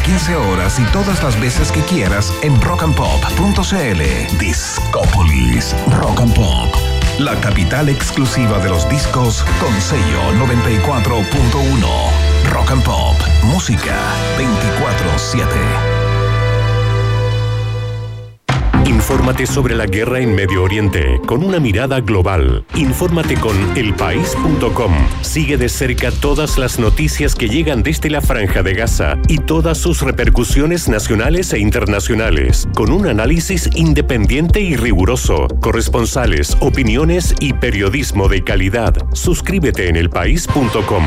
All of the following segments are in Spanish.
las 15 horas y todas las veces que quieras en rockandpop.cl. Discópolis Rock and Pop. La capital exclusiva de los discos con sello 94.1. Rock and Pop. Música 24-7. Infórmate sobre la guerra en Medio Oriente con una mirada global. Infórmate con elpaís.com. Sigue de cerca todas las noticias que llegan desde la franja de Gaza y todas sus repercusiones nacionales e internacionales, con un análisis independiente y riguroso, corresponsales, opiniones y periodismo de calidad. Suscríbete en elpaís.com.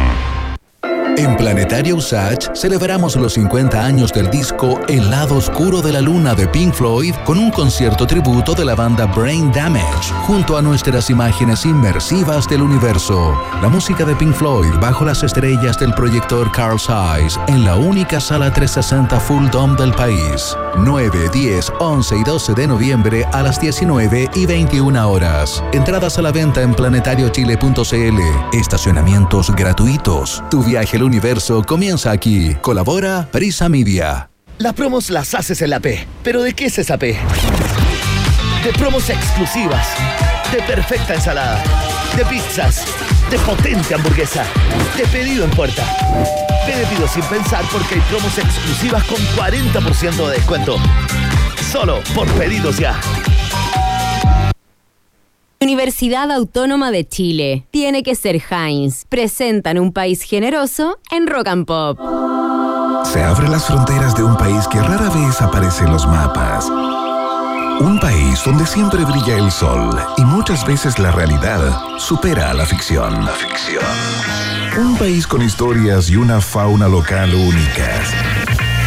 En Planetario Usage celebramos los 50 años del disco El lado oscuro de la luna de Pink Floyd con un concierto tributo de la banda Brain Damage junto a nuestras imágenes inmersivas del universo. La música de Pink Floyd bajo las estrellas del proyector Carl Zeiss en la única sala 360 Full Dome del país. 9, 10, 11 y 12 de noviembre a las 19 y 21 horas. Entradas a la venta en planetariochile.cl. Estacionamientos gratuitos. Tu viaje universo comienza aquí. Colabora Prisa Media. Las promos las haces en la P. ¿Pero de qué es esa P? De promos exclusivas. De perfecta ensalada. De pizzas. De potente hamburguesa. De pedido en puerta. Te pido sin pensar porque hay promos exclusivas con 40% de descuento. Solo por pedidos ya. Universidad Autónoma de Chile. Tiene que ser Heinz. Presentan un país generoso en Rock and Pop. Se abren las fronteras de un país que rara vez aparece en los mapas. Un país donde siempre brilla el sol y muchas veces la realidad supera a la ficción. La ficción. Un país con historias y una fauna local únicas.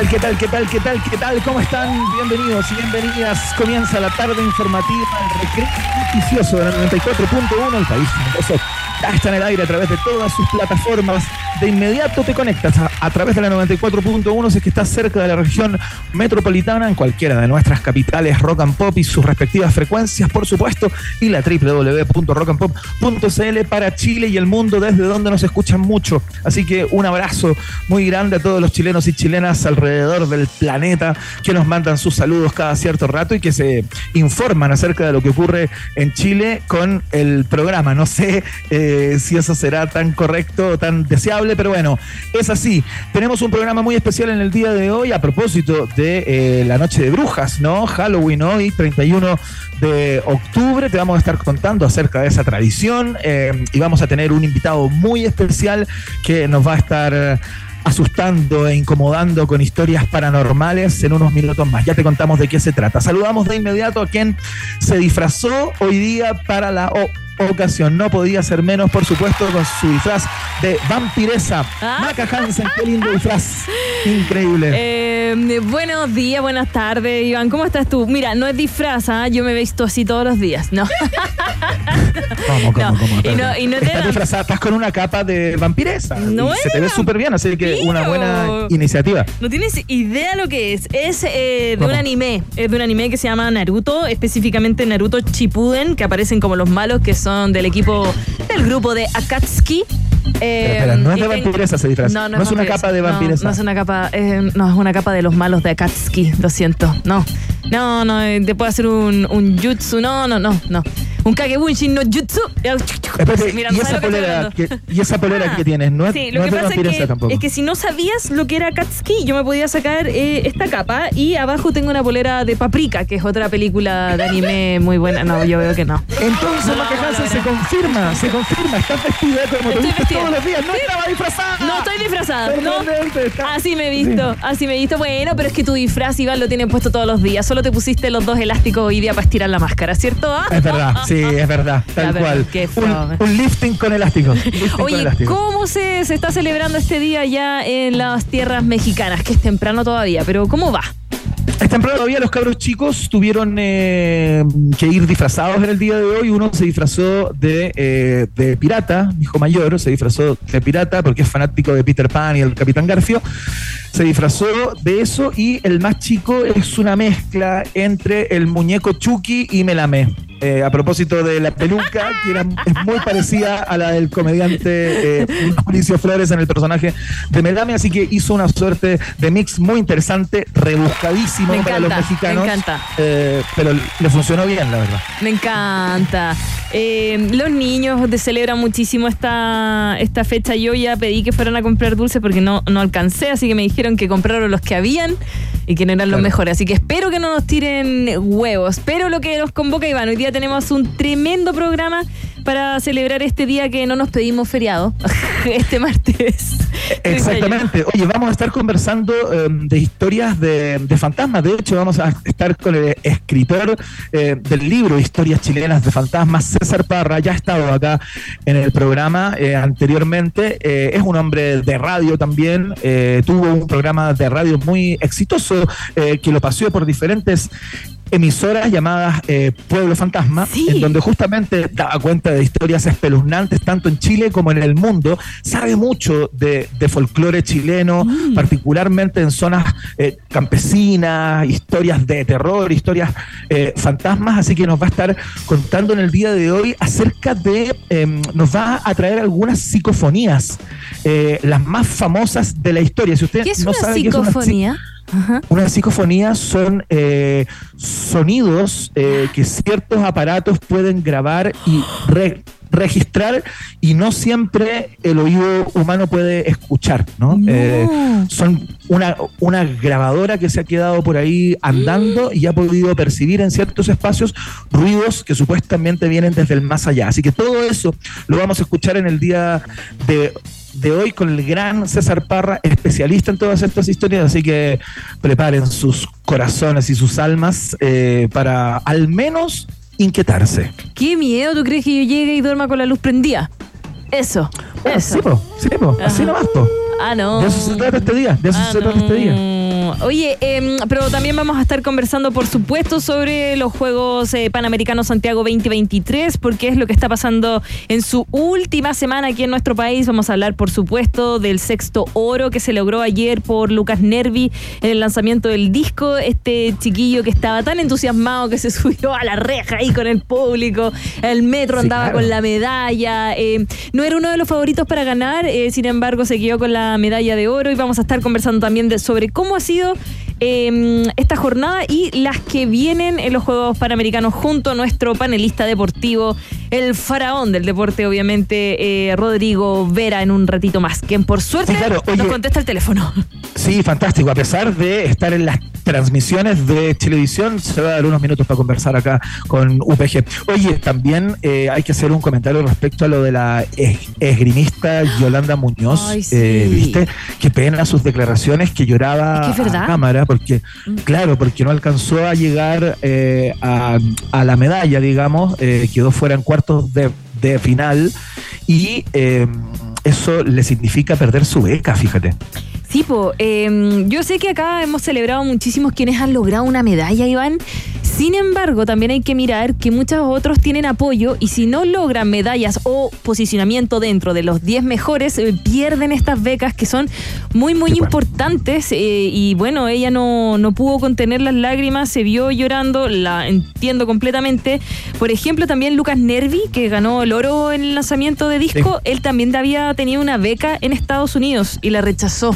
Tal, qué tal, qué tal, qué tal, qué tal? ¿Cómo están? Bienvenidos y bienvenidas. Comienza la tarde informativa, el recreo noticioso de la 94.1, el país está en el aire a través de todas sus plataformas. De inmediato te conectas a, través de la 94.1 si es que estás cerca de la región metropolitana, en cualquiera de nuestras capitales rock and pop y sus respectivas frecuencias, por supuesto, y la www.rockandpop.cl para Chile y el mundo desde donde nos escuchan mucho. Así que un abrazo muy grande a todos los chilenos y chilenas alrededor del planeta que nos mandan sus saludos cada cierto rato y que se informan acerca de lo que ocurre en Chile con el programa. No sé eh, si eso será tan correcto o tan pero bueno, es así. Tenemos un programa muy especial en el día de hoy a propósito de eh, la noche de brujas, ¿no? Halloween hoy, 31 de octubre. Te vamos a estar contando acerca de esa tradición eh, y vamos a tener un invitado muy especial que nos va a estar asustando e incomodando con historias paranormales en unos minutos más. Ya te contamos de qué se trata. Saludamos de inmediato a quien se disfrazó hoy día para la o- ocasión. No podía ser menos, por supuesto, con su disfraz de vampiresa. Maca Hansen, qué lindo disfraz. Increíble. Eh, buenos días, buenas tardes, Iván. ¿Cómo estás tú? Mira, no es disfraz, ¿ah? yo me he visto así todos los días, ¿no? ¿Cómo, cómo, no, cómo? y no- y no te Estás da- disfrazada, estás con una capa de vampiresa. No y se te ve súper bien, así que una buena iniciativa. No tienes idea lo que es. Es eh, de un anime. Es de un anime que se llama Naruto, específicamente Naruto Shippuden, que aparecen como los malos que son del equipo del grupo de Akatsuki. Eh, espera, no es de vampiresa ese disfraz. No, no, No es una vampiresa. capa de No, vampiresa. No, es una capa, eh, no, es una capa de los malos de Akatsuki, lo siento. No. No, no, eh, te puedo hacer un, un jutsu. No, no, no, no. Un kagebunshin no jutsu. Espérate, Mira, ¿y, no esa polera que, ¿Y esa polera Ah, que tienes? No es, sí, no lo es que pasa es que, tampoco. es que si no sabías lo que era Katsuki, yo me podía sacar eh, esta capa y abajo tengo una polera de Paprika, que es otra película de anime muy buena. No, yo veo que no. Entonces, No, no, Hansen, no, se no. confirma, se confirma. Estás vestida como te vestida. todos los días. No Sí. estaba disfrazada. No estoy disfrazada, ¿no? Así me he visto, así me he visto. Bueno, pero es que tu disfraz, Iván, lo tienen puesto todos los días. Solo te pusiste los dos elásticos hoy día para estirar la máscara, ¿cierto? Ah. Es verdad, sí, es verdad, tal cual. qué Un, lifting con elástico. lifting con Oye, elástico. ¿cómo se, se está celebrando este día ya en las tierras mexicanas? Que es temprano todavía, pero ¿cómo va? Es temprano todavía, los cabros chicos tuvieron eh, que ir disfrazados en el día de hoy. Uno se disfrazó de, eh, de pirata, hijo mayor se disfrazó de pirata porque es fanático de Peter Pan y el Capitán Garfio. Se disfrazó de eso y el más chico es una mezcla entre el muñeco Chucky y Melame. Eh, a propósito de la peluca, que era, es muy parecida a la del comediante eh, Mauricio Flores en el personaje de Melame, así que hizo una suerte de mix muy interesante, rebuscadísimo Me para los encanta, mexicanos. me encanta. eh, pero le funcionó bien, la verdad. Me encanta. Eh, los niños celebran muchísimo esta, esta fecha. Yo ya pedí que fueran a comprar dulces porque no, no alcancé, así que me dijeron que compraron los que habían y que no eran los mejores. Así que espero que no nos tiren huevos. Pero lo que nos convoca, Iván, hoy día tenemos un tremendo programa para celebrar este día que no nos pedimos feriado, este martes. Exactamente. Oye, vamos a estar conversando eh, de historias de, de fantasmas. De hecho, vamos a estar con el escritor eh, del libro Historias chilenas de fantasmas, César Parra. Ya ha estado acá en el programa eh, anteriormente. Eh, es un hombre de radio también. Tuvo un programa de radio muy exitoso que lo paseó por diferentes emisoras llamadas eh, Pueblo Fantasma, Sí. en donde justamente daba cuenta de historias espeluznantes tanto en Chile como en el mundo. Sabe mucho de, de folclore chileno, particularmente en zonas eh, campesinas, historias de terror, historias eh, fantasmas, así que nos va a estar contando en el día de hoy acerca de, eh, nos va a traer algunas psicofonías, eh, las más famosas de la historia. Si usted ¿Qué es no una sabe qué es una psi- psicofonía? Ajá. una psicofonía son eh, sonidos eh, que ciertos aparatos pueden grabar y re- registrar y no siempre el oído humano puede escuchar, ¿no? No. Eh, son una, una grabadora que se ha quedado por ahí andando y ha podido percibir en ciertos espacios ruidos que supuestamente vienen desde el más allá. Así que todo eso lo vamos a escuchar en el día de de hoy con el gran César Parra, especialista en todas estas historias, así que preparen sus corazones y sus almas eh, para al menos inquietarse. ¿Qué miedo tú crees que yo llegue y duerma con la luz prendida? Eso. Bueno, eso. sí, po, sí, po, así nomás, po. Ah, no. De eso se trata este día, de eso Ah, se trata este día. Oye, em, pero también vamos a estar conversando, por supuesto, sobre los Juegos eh, Panamericanos Santiago 2023, porque es lo que está pasando en su última semana aquí en nuestro país. Vamos a hablar, por supuesto, del sexto oro que se logró ayer por Lucas Nervi en el lanzamiento del disco. Este chiquillo que estaba tan entusiasmado que se subió a la reja ahí con el público. El metro Sí, andaba claro. con la medalla. eh, no era uno de los favoritos para ganar, eh, sin embargo se quedó con la medalla de oro y vamos a estar conversando también de, sobre cómo ha sido rápido eh, esta jornada y las que vienen en los Juegos Panamericanos junto a nuestro panelista deportivo, el faraón del deporte, obviamente, eh, Rodrigo Vera, en un ratito más, quien por suerte Sí, claro, oye. nos contesta el teléfono. Sí, fantástico. A pesar de estar en las transmisiones de televisión, se va a dar unos minutos para conversar acá con UPG. Oye, también eh, hay que hacer un comentario respecto a lo de la es- esgrimista Yolanda Muñoz. Ay, sí. Eh, ¿Viste? Qué pena sus declaraciones que lloraba Es que es a cámara, porque, Mm. claro, porque no alcanzó a llegar eh, a, a la medalla, digamos, eh, quedó fuera en cuartos de, de final y eh, eso le significa perder su beca, fíjate. Sí, po, eh, yo sé que acá hemos celebrado muchísimos quienes han logrado una medalla, Iván. Sin embargo, también hay que mirar que muchos otros tienen apoyo y si no logran medallas o posicionamiento dentro de los 10 mejores, eh, pierden estas becas que son muy, muy importantes. eh, y bueno, ella no, no pudo contener las lágrimas, se vio llorando, la entiendo completamente. Por ejemplo, también Lucas Nervi, que ganó el oro en el lanzamiento de disco, él también había tenido una beca en Estados Unidos y la rechazó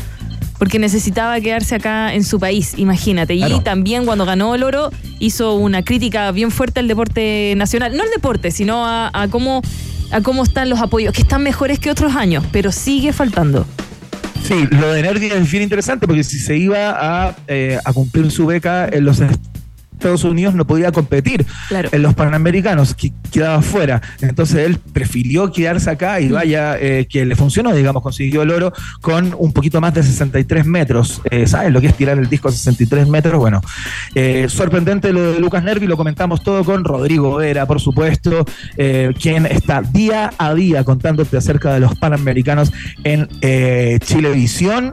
porque necesitaba quedarse acá en su país, imagínate. Claro. Y también cuando ganó el oro hizo una crítica bien fuerte al deporte nacional, no al deporte, sino a, a cómo a cómo están los apoyos, que están mejores que otros años, pero sigue faltando. Sí, lo de Nervi es bien interesante porque si se iba a, eh, a cumplir su beca en los Estados Unidos no podía competir Claro. en los Panamericanos, que quedaba fuera. Entonces él prefirió quedarse acá y vaya eh, que le funcionó, digamos, consiguió el oro con un poquito más de 63 metros. Eh, ¿Sabes lo que es tirar el disco a 63 metros? Bueno, eh, sorprendente lo de Lucas Nervi, lo comentamos todo con Rodrigo Vera, por supuesto, eh, quien está día a día contándote acerca de los Panamericanos en Chilevisión.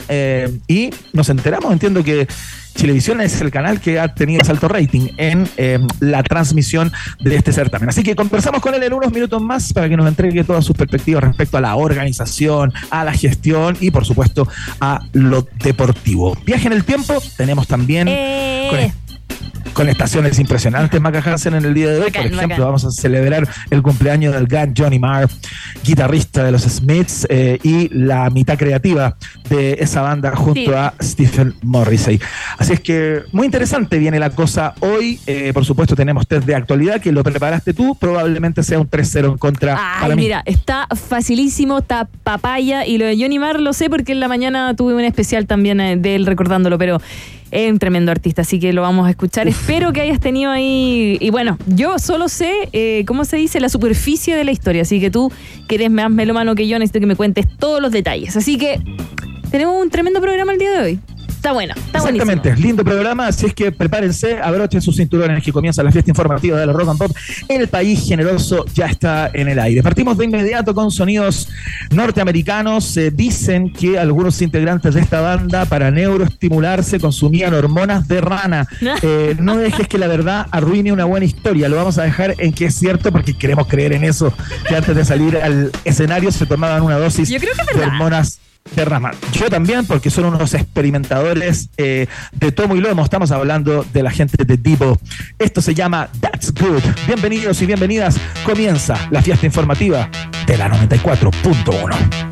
y nos enteramos, entiendo que Chilevisión es el canal que ha tenido alto rating en em, la transmisión de este certamen. Así que conversamos con él en unos minutos más para que nos entregue todas sus perspectivas respecto a la organización, a la gestión y por supuesto a lo deportivo. Viaje en el tiempo, tenemos también... Eh con estaciones impresionantes Maca Hansen en el día de hoy. Por ejemplo, vamos a celebrar el cumpleaños del gran Johnny Marr, guitarrista de los Smiths eh, y la mitad creativa de esa banda junto a Stephen Morrissey. Así es que muy interesante viene la cosa hoy. Eh, por supuesto, tenemos test de actualidad que lo preparaste tú. Probablemente sea un 3-0 en contra. Ay, mira, está facilísimo, está papaya. Y lo de Johnny Marr lo sé porque en la mañana tuve un especial también eh, de él recordándolo, pero es un tremendo artista, así que lo vamos a escuchar. Espero que hayas tenido ahí. Y bueno, yo solo sé, eh, ¿cómo se dice? La superficie de la historia. Así que tú, que eres más melómano que yo, necesito que me cuentes todos los detalles. Así que tenemos un tremendo programa el día de hoy. Está bueno, está Exactamente, lindo programa, así es que prepárense, abrochen sus cinturones que comienza la fiesta informativa de la Rock and Pop. El país generoso ya está en el aire. Partimos de inmediato con sonidos norteamericanos. Se dicen que algunos integrantes de esta banda para neuroestimularse consumían hormonas de rana. Eh, no dejes que la verdad arruine una buena historia. Lo vamos a dejar en que es cierto porque queremos creer en eso, que antes de salir al escenario se tomaban una dosis de hormonas Yo también, porque son unos experimentadores eh, de tomo y lomo. Estamos hablando de la gente de Divo. Esto se llama That's Good. Bienvenidos y bienvenidas. Comienza la fiesta informativa de la 94.1.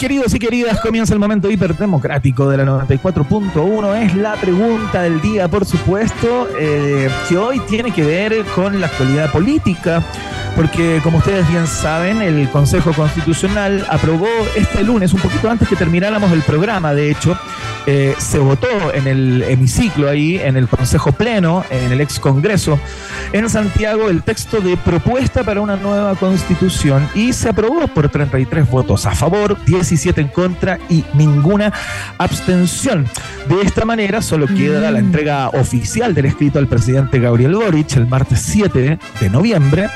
Queridos y queridas, comienza el momento hiperdemocrático de la 94.1. Es la pregunta del día, por supuesto, eh, que hoy tiene que ver con la actualidad política, porque como ustedes bien saben, el Consejo Constitucional aprobó este lunes, un poquito antes que termináramos el programa, de hecho, eh, se votó en el hemiciclo ahí, en el Consejo Pleno, en el ex Congreso, en Santiago, el texto de propuesta para una nueva constitución y se aprobó por 33 votos a favor, 17 en contra y ninguna abstención. De esta manera, solo queda la entrega oficial del escrito al presidente Gabriel Boric el martes 7 de noviembre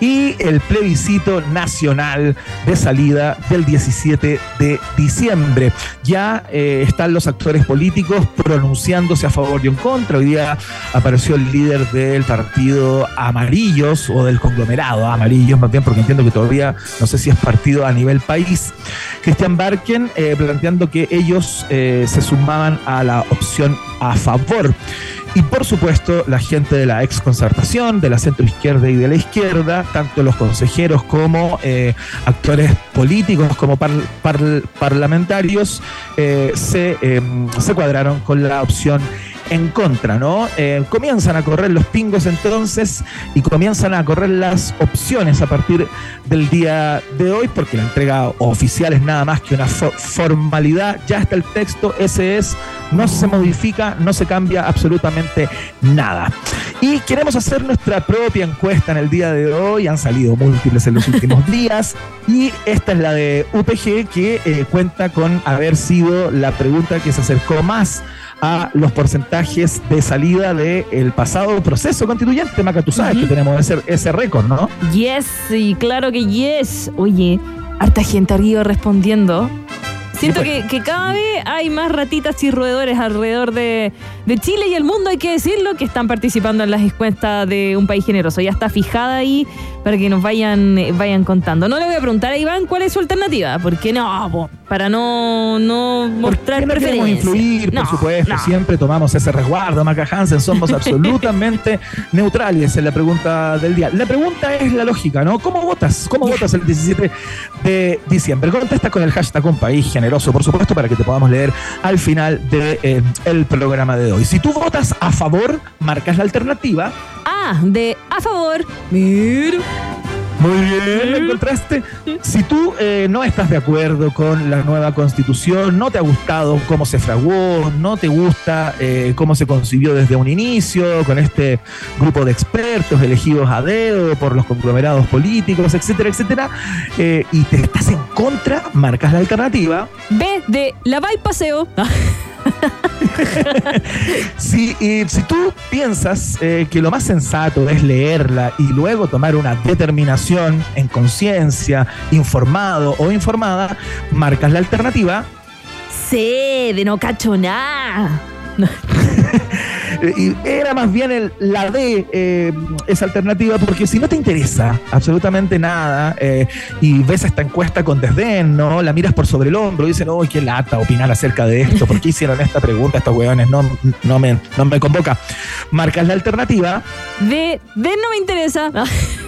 y el plebiscito nacional de salida del 17 de diciembre. Ya eh, están los actores políticos pronunciándose a favor y en contra. Hoy día apareció el líder del partido Amarillos o del conglomerado Amarillos, más bien porque entiendo que todavía no sé si es partido a nivel país. Cristian Barken eh, planteando que ellos eh, se sumaban a la opción a favor. Y por supuesto, la gente de la ex concertación, de la centro izquierda y de la izquierda, tanto los consejeros como eh, actores políticos, como par- par- parlamentarios, se, eh, se cuadraron con la opción en contra, ¿no? Eh, comienzan a correr los pingos entonces y comienzan a correr las opciones a partir del día de hoy, porque la entrega oficial es nada más que una fo- formalidad. Ya está el texto, ese es, no se modifica, no se cambia absolutamente nada. Y queremos hacer nuestra propia encuesta en el día de hoy, han salido múltiples en los últimos días, y esta es la de UPG, que eh, cuenta con haber sido la pregunta que se acercó más a los porcentajes de salida del pasado proceso constituyente. Maca, tú sabes que tenemos ese, ese récord, ¿no? Yes, y claro que yes. Oye, harta gente ido respondiendo. Siento pues. que, que cada vez hay más ratitas y roedores alrededor de, de Chile y el mundo, hay que decirlo, que están participando en las encuestas de un país generoso. Ya está fijada ahí para que nos vayan, eh, vayan contando. No le voy a preguntar a Iván cuál es su alternativa, porque no, para no, no mostrar ¿Por qué no queremos influir, No, por supuesto. no. Siempre tomamos ese resguardo, Maca Hansen. Somos absolutamente neutrales en la pregunta del día. La pregunta es la lógica, ¿no? ¿Cómo votas? ¿Cómo votas el 17 de diciembre? Contesta con el hashtag Un País Generoso, por supuesto, para que te podamos leer al final del programa de hoy. Si tú votas a favor, marcas la alternativa. A de a favor. Mira. Muy bien, ¿lo encontraste? Si tú eh, no estás de acuerdo con la nueva constitución, no te ha gustado cómo se fraguó, no te gusta eh, cómo se concibió desde un inicio, con este grupo de expertos elegidos a dedo por los conglomerados políticos, etcétera, etcétera, eh, y te estás en contra, marcas la alternativa. B de la y paseo. Si, y si tú piensas eh, que lo más sensato es leerla y luego tomar una determinación en conciencia, informado o informada, marcas la alternativa. C de no cacho nada. Era más bien la D, eh, esa alternativa, porque si no te interesa absolutamente nada eh, y ves esta encuesta con desdén, ¿no? La miras por sobre el hombro y dicen, oh, qué lata opinar acerca de esto, ¿por qué hicieron esta pregunta estos huevones? No, no, me, no me convoca. Marcas la alternativa. De, de no me interesa.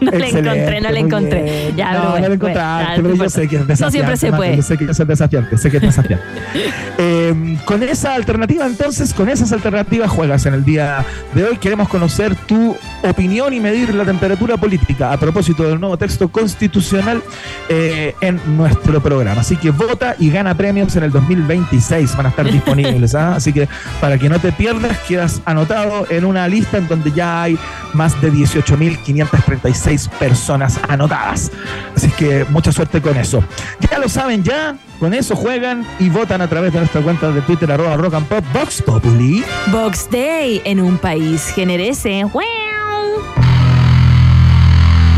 No le encontré, no le encontré. Ya, no, bueno, no le encontraste, yo sé que es desafiante. No siempre se puede. Yo sé que es desafiante, sé que es desafiante. Eh, con esa alternativa, entonces, con esas alternativas juegas en el día de hoy. Queremos conocer tu opinión y medir la temperatura política a propósito del nuevo texto constitucional eh, en nuestro programa. Así que vota y gana premios en el 2026. Van a estar disponibles. ¿ah? Así que para que no te pierdas, quedas anotado en una lista en donde ya hay más de 18.536 personas anotadas. Así que mucha suerte con eso. Ya lo saben, ya con eso juegan y votan a través de nuestra cuenta de Twitter, arroba rock and pop, Vox Populi. Box Day en un país generese. ¡Wow!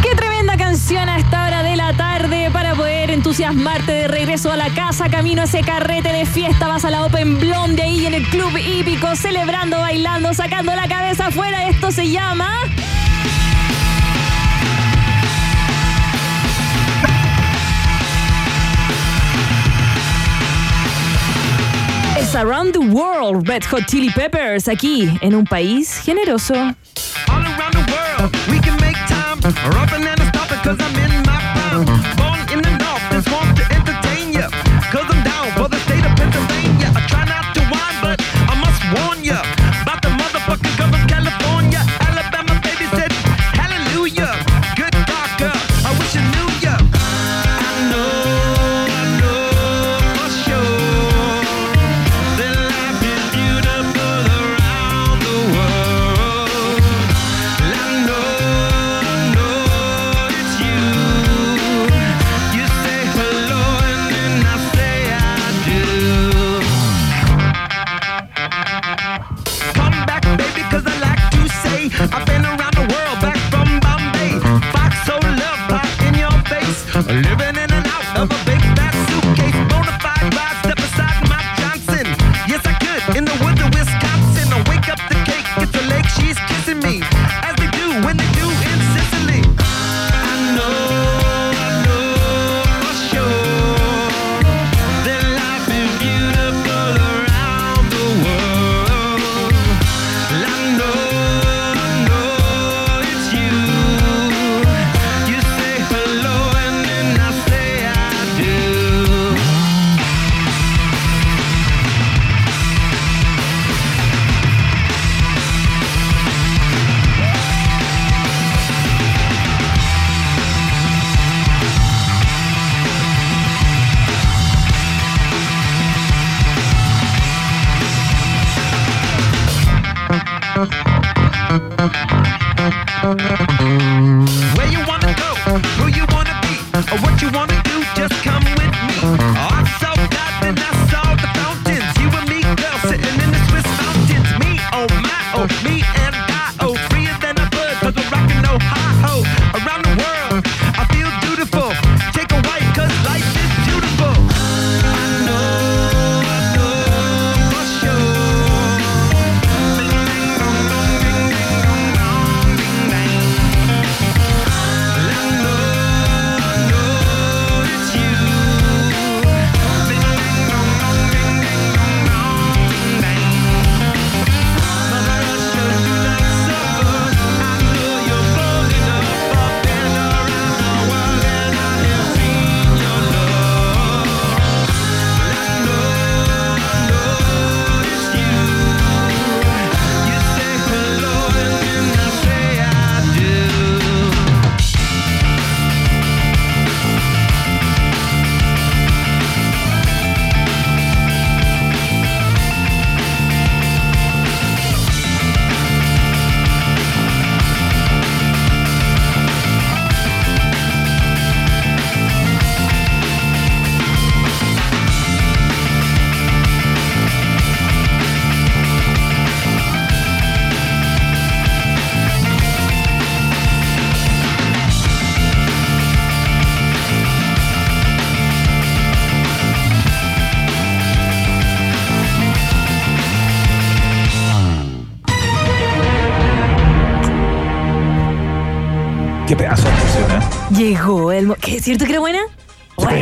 ¡Qué tremenda canción a esta hora de la tarde para poder entusiasmarte de regreso a la casa, camino a ese carrete de fiesta, vas a la Open Blonde ahí en el club hípico, celebrando, bailando, sacando la cabeza afuera. Esto se llama... Around the World, Red Hot Chili Peppers, aquí en un país generoso. All around the world, we can make time. Llegó el... mo- ¿Qué es cierto que era buena? Sí, no, te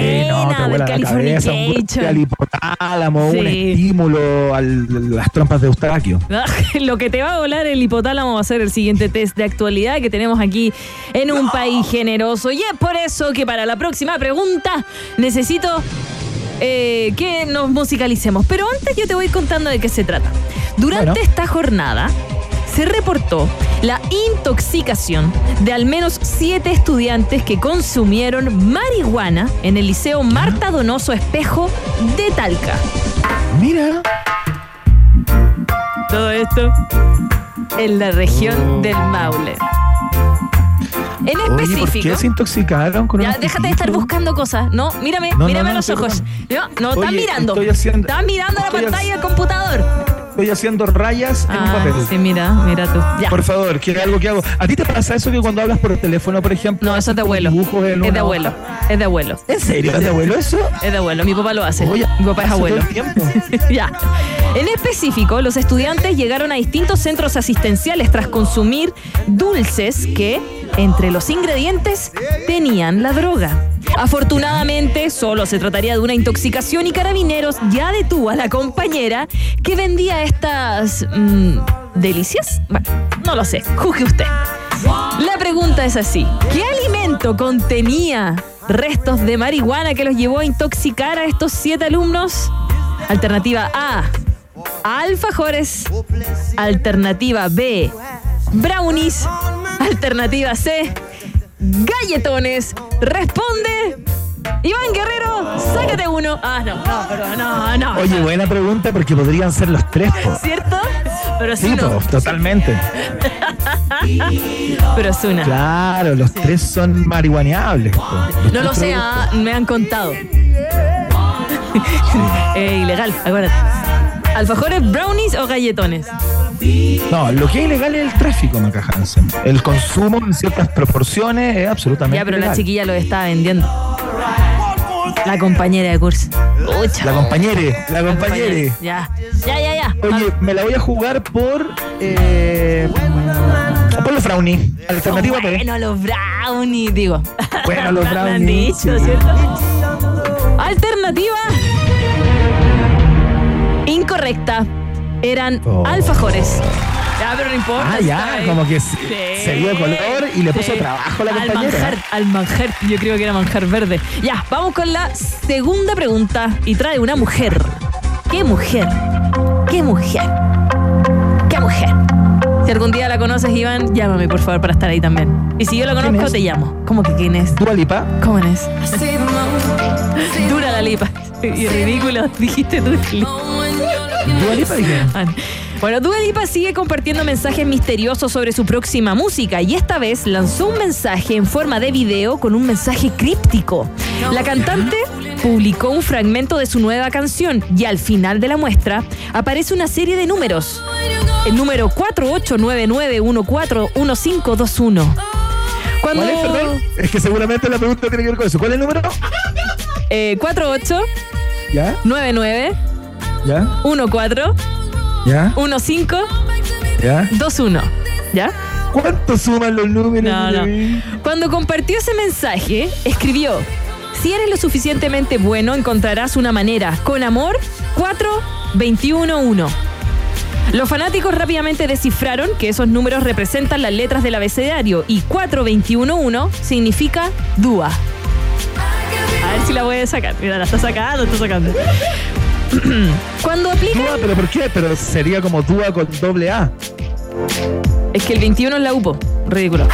Buena, vuela del la cabeza, un al hipotálamo, un estímulo a las trompas de Eustaquio. Lo que te va a volar el hipotálamo va a ser el siguiente test de actualidad que tenemos aquí en un país generoso. Y es por eso que para la próxima pregunta necesito eh, que nos musicalicemos. Pero antes yo te voy contando de qué se trata. Durante Bueno. esta jornada se reportó la intoxicación de al menos siete estudiantes que consumieron marihuana en el Liceo Marta Donoso Espejo de Talca. Mira. Todo esto en la región del Maule. En Oye, ¿por específico. qué se intoxicaron con Ya, déjate de estar buscando cosas. No, mírame, No, mírame no, a los ojos. No, no, estás Oye, mirando. haciendo- Estás mirando la pantalla del computador. Estoy haciendo rayas en un Ah, papel. sí, mira, mira tú. Ya. Por favor, que algo que hago. ¿A ti te pasa eso que cuando hablas por teléfono, por ejemplo? No, eso es de abuelo. Es de abuelo. hoja? Es de abuelo. ¿En serio? ¿Es de abuelo eso? Es de abuelo. Mi papá lo hace. Oye, Mi papá es abuelo. ya. En específico, los estudiantes llegaron a distintos centros asistenciales tras consumir dulces que, entre los ingredientes, tenían la droga. Afortunadamente, solo se trataría de una intoxicación y Carabineros ya detuvo a la compañera que vendía estas mm, delicias. Bueno, no lo sé, juzgue usted. La pregunta es así: ¿qué alimento contenía restos de marihuana que los llevó a intoxicar a estos siete alumnos? Alternativa A: alfajores. Alternativa B: brownies. Alternativa C: galletones. Responde. Iván Guerrero, sácate uno. Ah, no, no, pero no, no. Oye, buena pregunta porque podrían ser los tres. po. ¿Cierto? Pero Sí, po, totalmente. Pero es una. Claro, los tres son marihuaneables. No lo sé, ah, me han contado. Eh, ilegal, acuérdate. ¿Alfajores, brownies o galletones? No, lo que es ilegal es el tráfico, Maca Hansen. El consumo en ciertas proporciones es absolutamente Ya, pero la chiquilla lo estaba vendiendo. La compañera de curso. Ucha. La compañere, la compañere. Ya, ya, ya, ya. Oye, me la voy a jugar por. Eh, por los brownies. Alternativa. Bueno, los brownies, digo. Bueno, los Me han brownies, dicho. ¿cierto? Alternativa. Incorrecta. Eran Oh. alfajores. Ya, pero no importa. Ah, ya, como que se, se dio color y le puso Sí. trabajo a la al compañera. manjar, al manjar, yo creo que era manjar verde. Ya, vamos con la segunda pregunta y trae una mujer. ¿Qué mujer? ¿Qué mujer? ¿Qué mujer? Si algún día la conoces, Iván, llámame por favor para estar ahí también. Y si yo la ¿Quién conozco, te llamo. ¿Cómo que quién es? Dua Lipa. ¿Cómo es? Dura la lipa. Y ridículo, dijiste tú. Dua Lipa dije. Ah, Bueno, Dua Lipa sigue compartiendo mensajes misteriosos sobre su próxima música y esta vez lanzó un mensaje en forma de video con un mensaje críptico. La cantante publicó un fragmento de su nueva canción y al final de la muestra aparece una serie de números. El número 4899141521. Cuando ¿Cuál es, perdón? Es que seguramente la pregunta tiene que ver con eso. ¿Cuál es el número? Eh, 489914 ¿Ya? ¿Ya? 15 ¿Ya? 21. ¿Ya? ¿Cuánto suman los números? No, no. Cuando compartió ese mensaje, escribió: Si eres lo suficientemente bueno, encontrarás una manera. Con amor, 4211. Los fanáticos rápidamente descifraron que esos números representan las letras del abecedario y 4211 significa dúa. A ver si la voy a sacar. Mira, la está sacando, está sacando. Cuando aplican. Dua, ¿pero por qué? Pero sería como Dua con doble A. Es que el 21 es la UPO. Ridículo.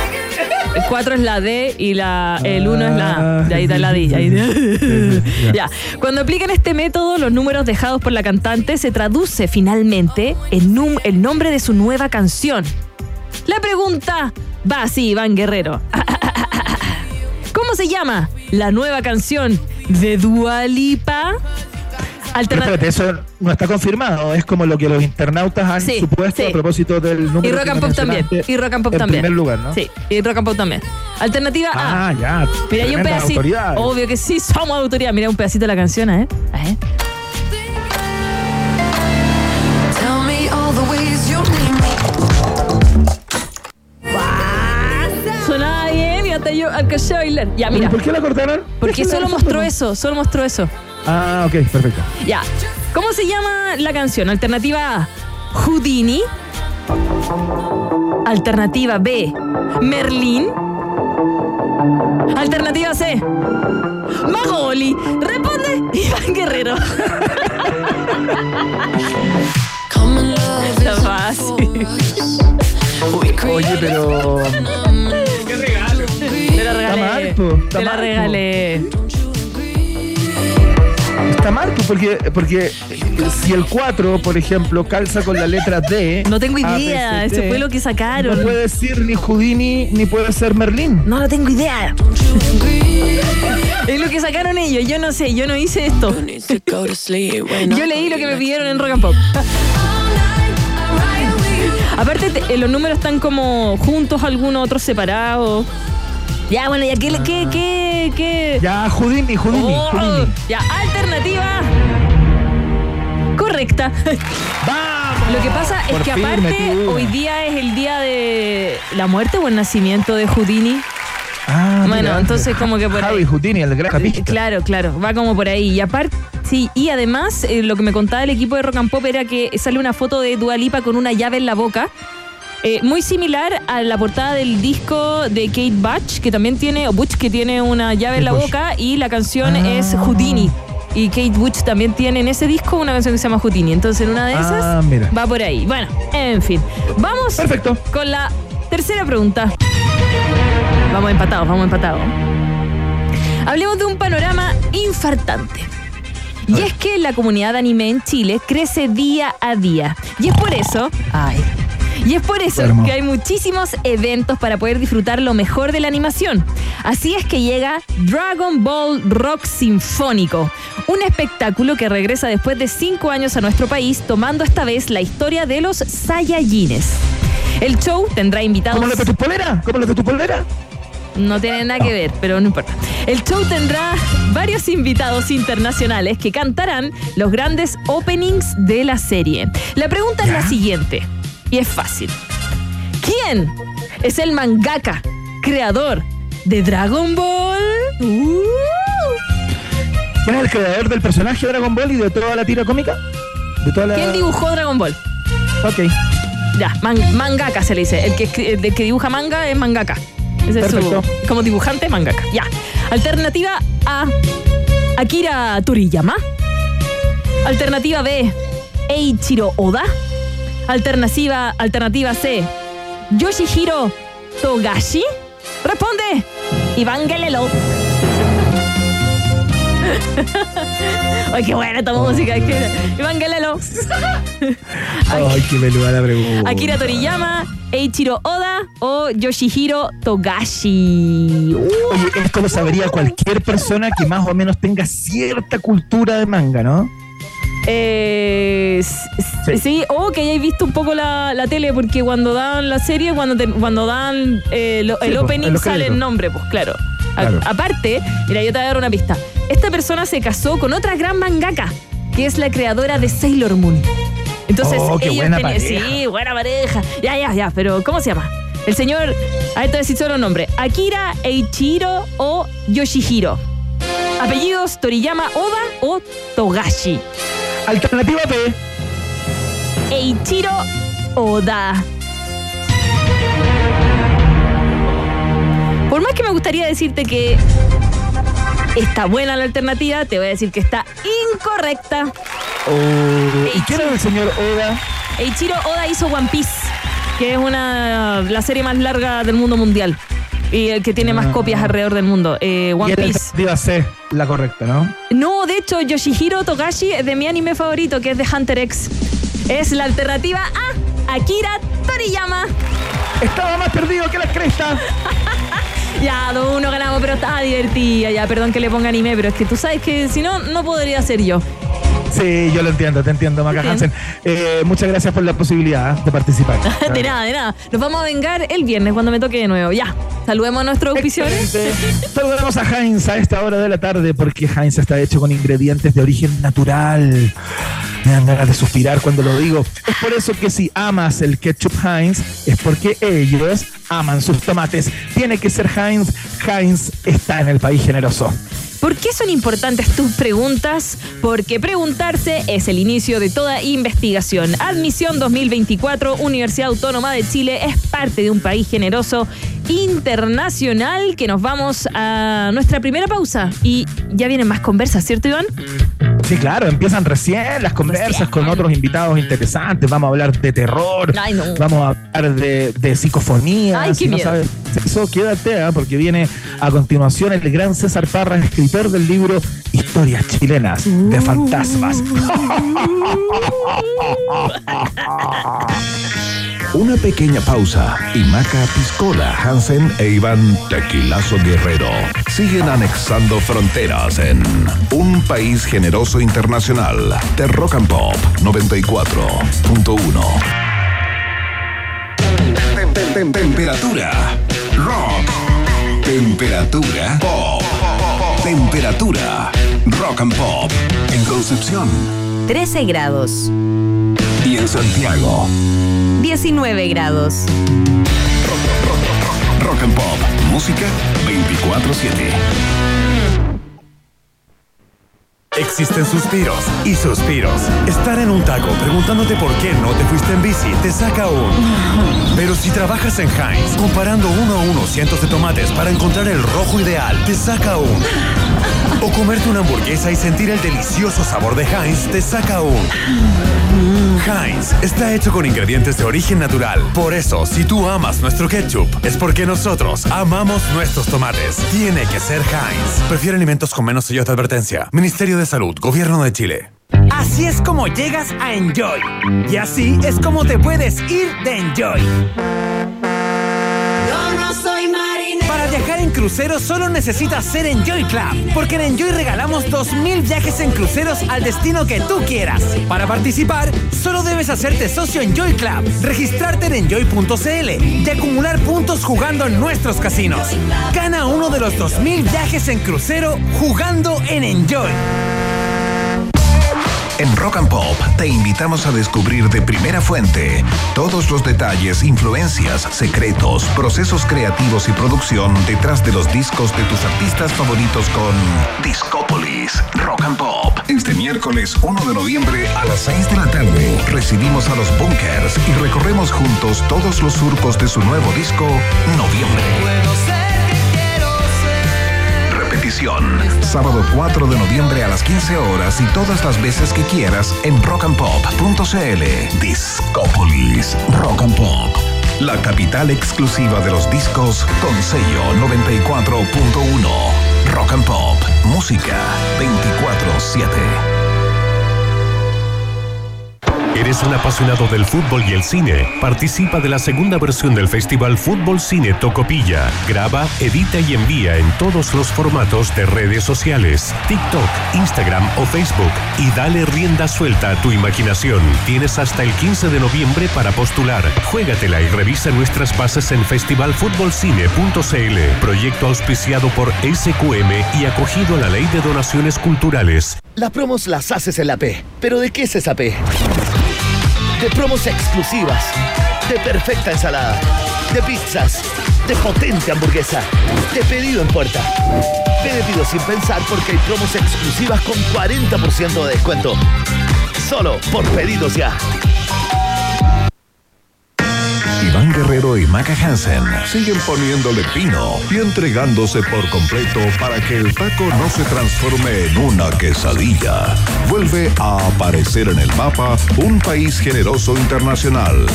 El 4 es la D y la, el 1 es la A. De ahí está la D. ahí- ya. Cuando aplican este método, los números dejados por la cantante se traduce finalmente en num- el nombre de su nueva canción. La pregunta va así, Iván Guerrero. ¿Cómo se llama la nueva canción de Dualipa? Espérate, eso no está confirmado. Es como lo que los internautas han Sí, supuesto sí. a propósito del número Y Rock and Pop también. Y Rock and Pop en también. primer lugar, ¿no? Sí, y Rock and Pop también. Alternativa A. Ah, ya. Mira, hay un pedacito. Obvio que sí, somos autoridad. Mira un pedacito de la canción, ¿eh? A yo alcancé a bailar. Ya, mira. ¿Por qué la cortaron? Porque solo mostró eso, solo mostró eso. Ah, ok, perfecto. Ya. ¿Cómo se llama la canción? Alternativa A, Houdini. Alternativa B, Merlín. Alternativa C, Magoli. Responde Iván Guerrero. Está fácil. Oye, pero. Regalé. mal, po, está Te la mal, regalé. Está mal, porque, porque si el 4, por ejemplo, calza con la letra D. No tengo idea. Eso fue lo que No sacaron. puede decir ni Houdini ni puede ser Merlín. No lo tengo idea. Es lo que sacaron ellos. Yo no sé, yo no hice esto. Yo leí lo que me pidieron en Rock and Pop. Aparte, te- eh, los números están como juntos, algunos otros separados. Ya, bueno, ya, ¿qué? qué, qué, qué? Ya, Houdini, Houdini, Oh, Houdini. ya, alternativa. Correcta. ¡Vamos! Lo que pasa es que aparte, hoy día es el día de la muerte o el nacimiento de Houdini. Ah, Bueno, mira, entonces como que por Harry ahí. Houdini, el gran capista. Claro, claro, va como por ahí. Y aparte, sí, y además, eh, lo que me contaba el equipo de Rock and Pop era que sale una foto de Dua Lipa con una llave en la boca. Eh, muy similar a la portada del disco de Kate Butch, que también tiene, o Butch, que tiene una llave en la Bush. boca, y la canción Ah. es Houdini. Y Kate Butch también tiene en ese disco una canción que se llama Houdini. Entonces, en una de esas Ah, va por ahí. Bueno, en fin. Vamos Perfecto. con la tercera pregunta. Vamos empatados, vamos empatados. Hablemos de un panorama infartante. Y es que la comunidad de anime en Chile crece día a día. Y es por eso. Ay. Y es por eso que hay muchísimos eventos para poder disfrutar lo mejor de la animación. Así es que llega Dragon Ball Rock Sinfónico, un espectáculo que regresa después de cinco años a nuestro país, tomando esta vez la historia de los Saiyajines. El show tendrá invitados. ¿Cómo lo de tu polera? ¿Cómo lo de tu polera? No tiene nada que ver, pero no importa. El show tendrá varios invitados internacionales que cantarán los grandes openings de la serie. La pregunta es la siguiente, y es fácil. ¿Quién es el mangaka, creador de Dragon Ball? Uh. ¿Quién es el creador del personaje de Dragon Ball y de toda la tira cómica? ¿De toda la... ¿Quién dibujó Dragon Ball? Ok. Ya, man- mangaka se le dice. El que, escri- el que dibuja manga es mangaka. Ese es su- como dibujante, mangaka. Ya. Alternativa A, Akira Toriyama. Alternativa B, Eiichiro Oda. Alternativa, alternativa C, Yoshihiro Togashi. Responde, Iván Gelelo. Ay, qué buena esta música. es que- Iván Gelelo. Ay, qué peluda la pregunta. Akira Toriyama, Eiichiro Oda o Yoshihiro Togashi. Oye, esto lo sabría cualquier persona que más o menos tenga cierta cultura de manga, ¿no? Eh, Sí. sí. o que hayáis visto un poco la, la tele, porque cuando dan la serie, cuando, te- cuando dan eh, lo- Sí, el opening sale el nombre, pues claro. A- aparte, mira, yo te voy a dar una pista. Esta persona se casó con otra gran mangaka, que es la creadora de Sailor Moon. Entonces, Oh, ellos buena tenían. Sí, buena pareja. Ya, ya, ya, pero ¿cómo se llama? El señor, a a decir solo nombre: Akira Eiichiro o Yoshihiro. Apellidos: Toriyama Oda o Togashi. Alternativa B. Eiichiro Oda. Por más que me gustaría decirte que está buena la alternativa, te voy a decir que está incorrecta. Oh, ¿Y quién era el señor Oda? Eiichiro Oda hizo One Piece, que es una la serie más larga del mundo mundial y el que tiene más Ah. copias alrededor del mundo. Eh, Y One la Piece. alternativa C, la correcta, ¿no? No, de hecho, Yoshihiro Togashi es de mi anime favorito, que es de Hunter X. Es la alternativa A, Akira Toriyama. Estaba más perdido que la cresta. Ya, 2-1 ganamos, pero estaba divertida. Ya, perdón que le ponga anime, pero es que tú sabes que si no, no podría ser yo. Sí, yo lo entiendo, te entiendo, Maca Bien. Hansen. Eh, muchas gracias por la posibilidad de participar. De nada, de nada. Nos vamos a vengar el viernes cuando me toque de nuevo. Ya, saludemos a nuestros auspiciadores. Saludamos a Heinz a esta hora de la tarde porque Heinz está hecho con ingredientes de origen natural. Me dan ganas de suspirar cuando lo digo. Es por eso que si amas el ketchup Heinz, es porque ellos aman sus tomates. Tiene que ser Heinz. Heinz está en el país generoso. ¿Por qué son importantes tus preguntas? Porque preguntarse es el inicio de toda investigación. Admisión 2024, Universidad Autónoma de Chile es parte de un país generoso internacional que nos vamos a nuestra primera pausa. Y ya vienen más conversas, ¿cierto, Iván? Sí, claro, empiezan recién las conversas Recién. con otros invitados interesantes. Vamos a hablar de terror. Ay, no. Vamos a hablar de, de psicofonía. Ay, si no sabes eso, quédate, ¿ah? porque viene a continuación el gran César Parra, escritor del libro Historias chilenas de fantasmas. Una pequeña pausa y Maca Piscola, Hansen e Iván Tequilazo Guerrero siguen anexando fronteras en un país generoso internacional de Rock and Pop 94.1. Tem- tem- tem- Temperatura rock. Temperatura pop. Temperatura rock and pop. En Concepción 13 grados, y en Santiago. 19 grados, Rock and Pop. Música 24-7. Existen suspiros y suspiros. Estar en un taco preguntándote por qué no te fuiste en bici te saca un. Pero si trabajas en Heinz, comparando uno a uno cientos de tomates para encontrar el rojo ideal, te saca un. O comerte una hamburguesa y sentir el delicioso sabor de Heinz te saca un. Heinz está hecho con ingredientes de origen natural. Por eso, si tú amas nuestro ketchup, es porque nosotros amamos nuestros tomates. Tiene que ser Heinz. Prefiere alimentos con menos sellos de advertencia. Ministerio de Salud, Gobierno de Chile. Así es como llegas a Enjoy. Y así es como te puedes ir de Enjoy. Para viajar en crucero solo necesitas ser Enjoy Club, porque en Enjoy regalamos 2.000 viajes en cruceros al destino que tú quieras. Para participar, solo debes hacerte socio Enjoy Club, registrarte en enjoy.cl y acumular puntos jugando en nuestros casinos. Gana uno de los 2.000 viajes en crucero jugando en Enjoy. En Rock and Pop te invitamos a descubrir de primera fuente todos los detalles, influencias, secretos, procesos creativos y producción detrás de los discos de tus artistas favoritos con Discópolis Rock and Pop. Este miércoles 1 de noviembre a las 6 de la tarde recibimos a los Bunkers y recorremos juntos todos los surcos de su nuevo disco Noviembre. Sábado 4 de noviembre a las 15 horas y todas las veces que quieras en rockandpop.cl. Discópolis Rock and Pop. La capital exclusiva de los discos con sello 94.1. Rock and Pop. Música 24-7. ¿Eres un apasionado del fútbol y el cine? Participa de la segunda versión del Festival Fútbol Cine Tocopilla. Graba, edita y envía en todos los formatos de redes sociales, TikTok, Instagram o Facebook y dale rienda suelta a tu imaginación. Tienes hasta el 15 de noviembre para postular. Juégatela y revisa nuestras bases en festivalfutbolcine.cl. Proyecto auspiciado por SQM y acogido a la Ley de Donaciones Culturales. Las promos las haces en la P. ¿Pero de qué es esa P? De promos exclusivas, de perfecta ensalada, de pizzas, de potente hamburguesa, de pedido en puerta. Pide pido sin pensar porque hay promos exclusivas con 40% de descuento. Solo por pedidos ya. Guerrero y Maca Hansen siguen poniéndole pino y entregándose por completo para que el taco no se transforme en una quesadilla. Vuelve a aparecer en el mapa un país generoso internacional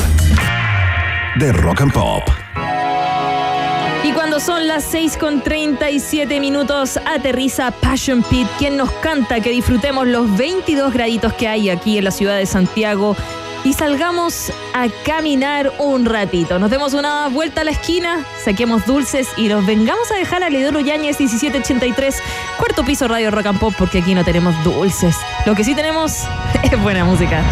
de rock and pop. Y cuando son las 6 con 37 minutos, aterriza Passion Pit, quien nos canta que disfrutemos los 22 graditos que hay aquí en la ciudad de Santiago y salgamos a caminar un ratito. Nos demos una vuelta a la esquina, saquemos dulces y nos vengamos a dejar a Leodoro Yáñez 1783, cuarto piso Radio Rock and Pop, porque aquí no tenemos dulces. Lo que sí tenemos es buena música.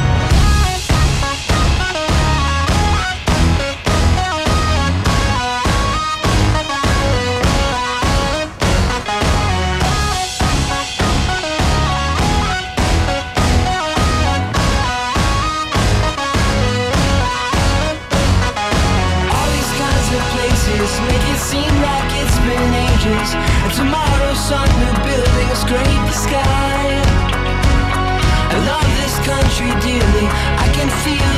I can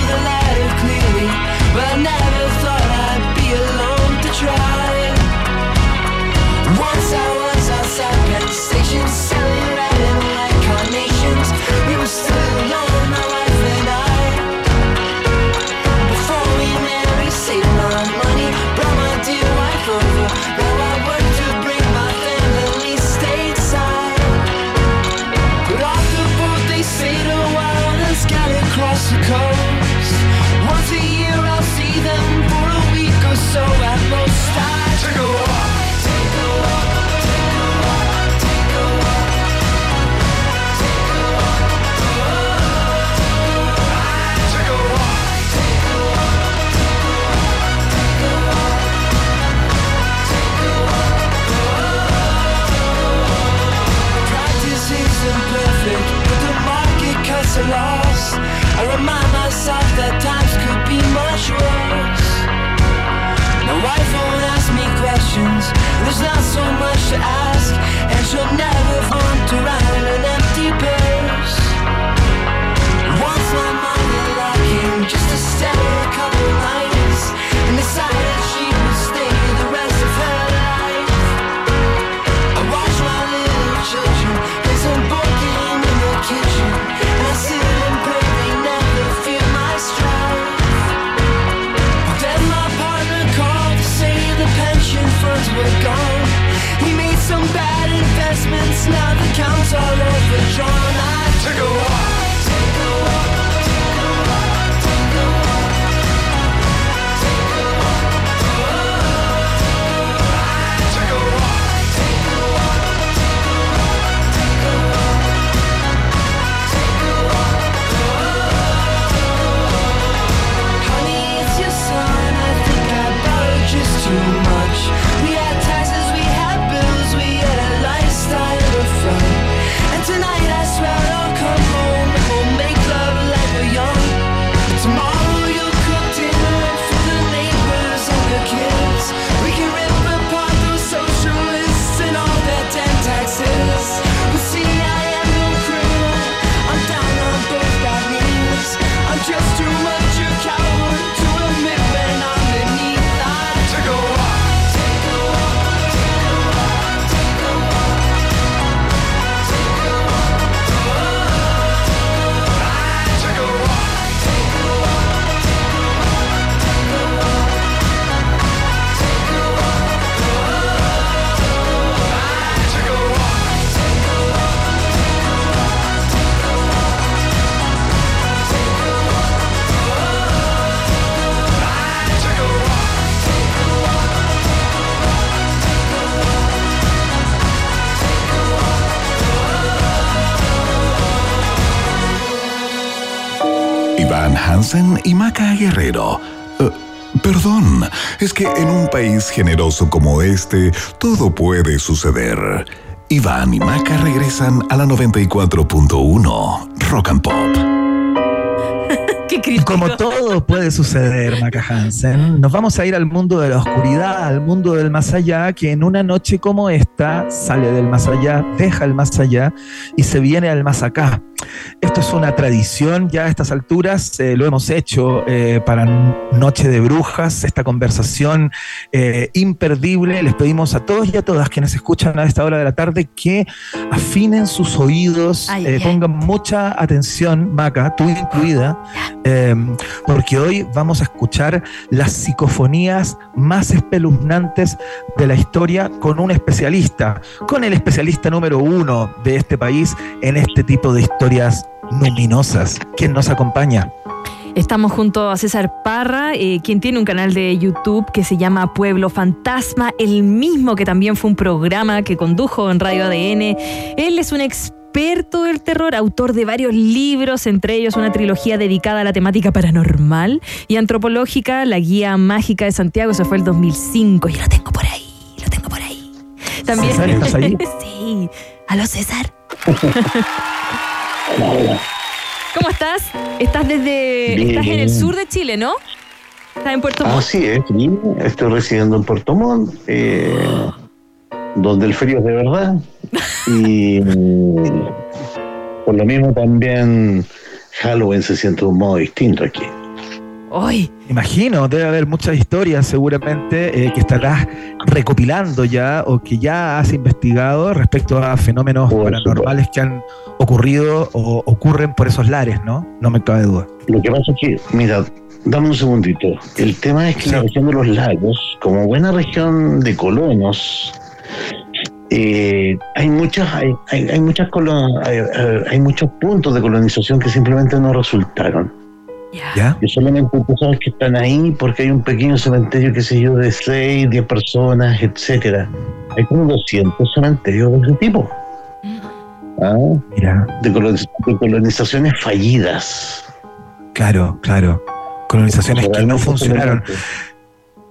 Y Maca Guerrero. Eh, perdón, es que en un país generoso como este, todo puede suceder. Iván y Maca regresan a la 94.1 Rock and Pop. Qué. Como todo puede suceder, Maca Hansen, nos vamos a ir al mundo de la oscuridad, al mundo del más allá, que en una noche como esta sale del más allá, deja el más allá y se viene al más acá. Esto es una tradición ya a estas alturas, eh, lo hemos hecho eh, para Noche de Brujas, esta conversación eh, imperdible. Les pedimos a todos y a todas quienes escuchan a esta hora de la tarde que afinen sus oídos, Ay, ay. pongan mucha atención, Maca, tú incluida, eh, porque hoy vamos a escuchar las psicofonías más espeluznantes de la historia con un especialista, con el especialista número uno de este país en este tipo de historias luminosas. ¿Quién nos acompaña? Estamos junto a César Parra, eh, quien tiene un canal de YouTube que se llama Pueblo Fantasma, el mismo que también fue un programa que condujo en Radio ADN. Él es un experto del terror, autor de varios libros, entre ellos una trilogía dedicada a la temática paranormal y antropológica, La Guía Mágica de Santiago, eso fue el 2005. Yo lo tengo por ahí, lo tengo por ahí. También. César, ¿estás ahí? sí. Aló, César. ¿Cómo estás? Estás desde. Bien. Estás en el sur de Chile, ¿no? Estás en Puerto Montt. Así es, sí, estoy residiendo en Puerto Montt, eh, donde el frío es de verdad. Y mm, por lo mismo también Halloween se siente de un modo distinto aquí. Hoy. Imagino, debe haber muchas historias seguramente eh, que estarás recopilando ya o que ya has investigado respecto a fenómenos Por paranormales que han ocurrido o ocurren por esos lares, ¿no? No me cabe duda. Lo que pasa es que, mira, dame un segundito. El tema es que la región de los lagos, como buena región de colonos, eh, hay muchas, hay, hay, hay muchas hay, muchos puntos de colonización que simplemente no resultaron. ¿Ya? Y solamente tú sabes que están ahí porque hay un pequeño cementerio, qué sé yo, de 6, 10 personas, etcétera. Hay como 200 cementerios de ese tipo. ¿Ah? Mira, De, coloniz- de colonizaciones fallidas. claro, claro. Colonizaciones que no funcionaron.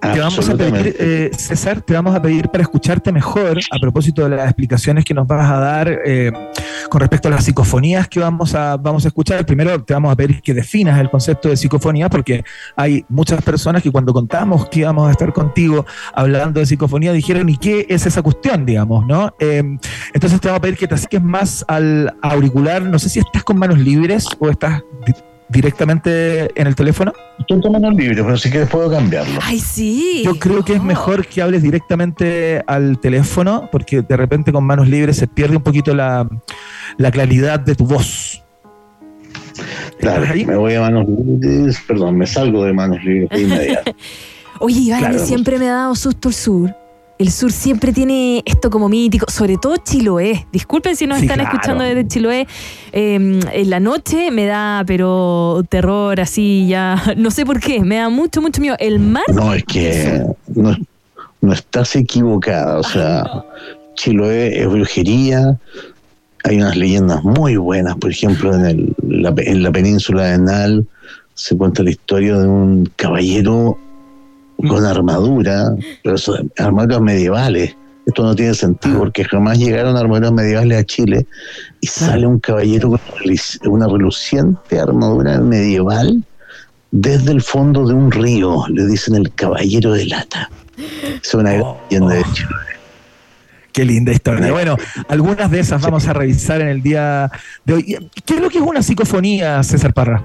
Te vamos a pedir, eh, César, te vamos a pedir para escucharte mejor a propósito de las explicaciones que nos vas a dar eh, con respecto a las psicofonías que vamos a, vamos a escuchar. Primero te vamos a pedir que definas el concepto de psicofonía porque hay muchas personas que cuando contamos que íbamos a estar contigo hablando de psicofonía dijeron, ¿y qué es esa cuestión, digamos, no? Eh, entonces te vamos a pedir que te acerques más al auricular. No sé si estás con manos libres o estás directamente en el teléfono. Estoy tomando el libro, pero si quieres puedo cambiarlo. Ay, sí. Yo creo que es mejor que hables directamente al teléfono, porque de repente con manos libres se pierde un poquito la, la claridad de tu voz. Claro, ahí? me voy a manos libres, perdón, me salgo de manos libres de inmediato. Oye, Iván, Claro. siempre me ha dado susto el sur. El sur siempre tiene esto como mítico, sobre todo Chiloé. Disculpen si nos Sí, están claro. escuchando desde Chiloé. Eh, en la noche me da, pero terror así, ya. No sé por qué, me da mucho, mucho miedo. El mar. No, es que no, no estás equivocada. O sea, Chiloé es brujería. Hay unas leyendas muy buenas. Por ejemplo, en, el- la, en la península de Nal se cuenta la historia de un caballero con armadura, pero son armaduras medievales. Esto no tiene sentido porque jamás llegaron armaduras medievales a Chile y sale un caballero con una reluciente armadura medieval desde el fondo de un río. Le dicen el caballero de lata. Es una gran leyenda de Chile. Qué linda historia. Bueno, algunas de esas vamos a revisar en el día de hoy. ¿Qué es lo que es una psicofonía, César Parra?